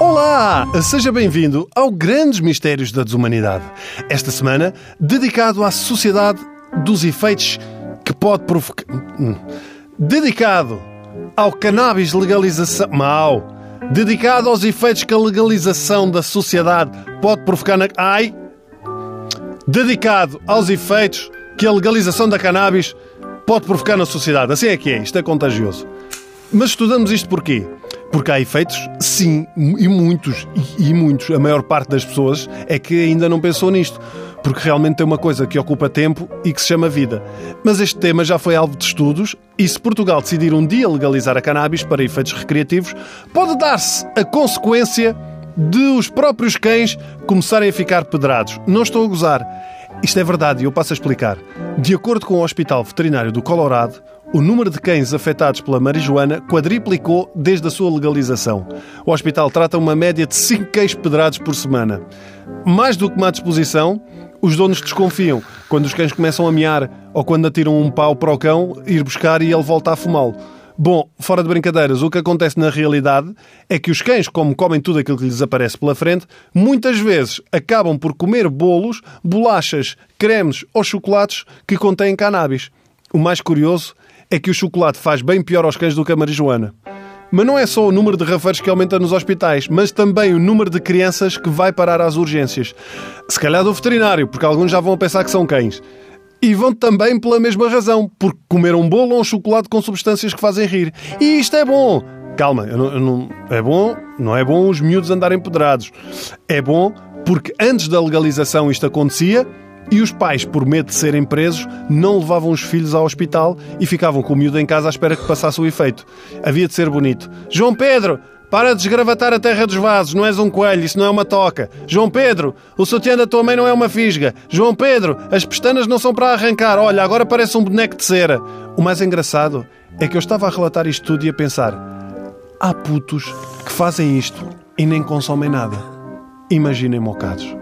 Olá! Seja bem-vindo ao Grandes Mistérios da Desumanidade. Esta semana, dedicado à sociedade dos efeitos que pode provocar. Hum. Dedicado ao cannabis legalização. Mau! Dedicado aos efeitos que a legalização da sociedade pode provocar na. Ai! Dedicado aos efeitos que a legalização da cannabis pode provocar na sociedade. Assim é que é, isto é contagioso. Mas estudamos isto porquê? Porque há efeitos, sim, e muitos, e, e muitos. A maior parte das pessoas é que ainda não pensou nisto. Porque realmente tem uma coisa que ocupa tempo e que se chama vida. Mas este tema já foi alvo de estudos e se Portugal decidir um dia legalizar a cannabis para efeitos recreativos, pode dar-se a consequência de os próprios cães começarem a ficar pedrados. Não estou a gozar. Isto é verdade e eu passo a explicar. De acordo com o Hospital Veterinário do Colorado, o número de cães afetados pela marijuana quadriplicou desde a sua legalização. O hospital trata uma média de 5 cães pedrados por semana. Mais do que uma disposição, os donos desconfiam quando os cães começam a miar ou quando atiram um pau para o cão ir buscar e ele volta a fumá-lo. Bom, fora de brincadeiras, o que acontece na realidade é que os cães, como comem tudo aquilo que lhes aparece pela frente, muitas vezes acabam por comer bolos, bolachas, cremes ou chocolates que contêm cannabis. O mais curioso é que o chocolate faz bem pior aos cães do que a marijuana. Mas não é só o número de rafeiros que aumenta nos hospitais, mas também o número de crianças que vai parar às urgências. Se calhar do veterinário, porque alguns já vão pensar que são cães. E vão também pela mesma razão, porque comeram um bolo ou um chocolate com substâncias que fazem rir. E isto é bom! Calma, eu não, eu não, é bom, não é bom os miúdos andarem pedrados. É bom porque antes da legalização isto acontecia e os pais, por medo de serem presos, não levavam os filhos ao hospital e ficavam com o miúdo em casa à espera que passasse o efeito. Havia de ser bonito. João Pedro, para de desgravatar a terra dos vasos, não és um coelho, isso não é uma toca. João Pedro, o sutiã da tua mãe não é uma fisga. João Pedro, as pestanas não são para arrancar, olha, agora parece um boneco de cera. O mais engraçado é que eu estava a relatar isto tudo e a pensar: há putos que fazem isto e nem consomem nada. Imaginem mocados.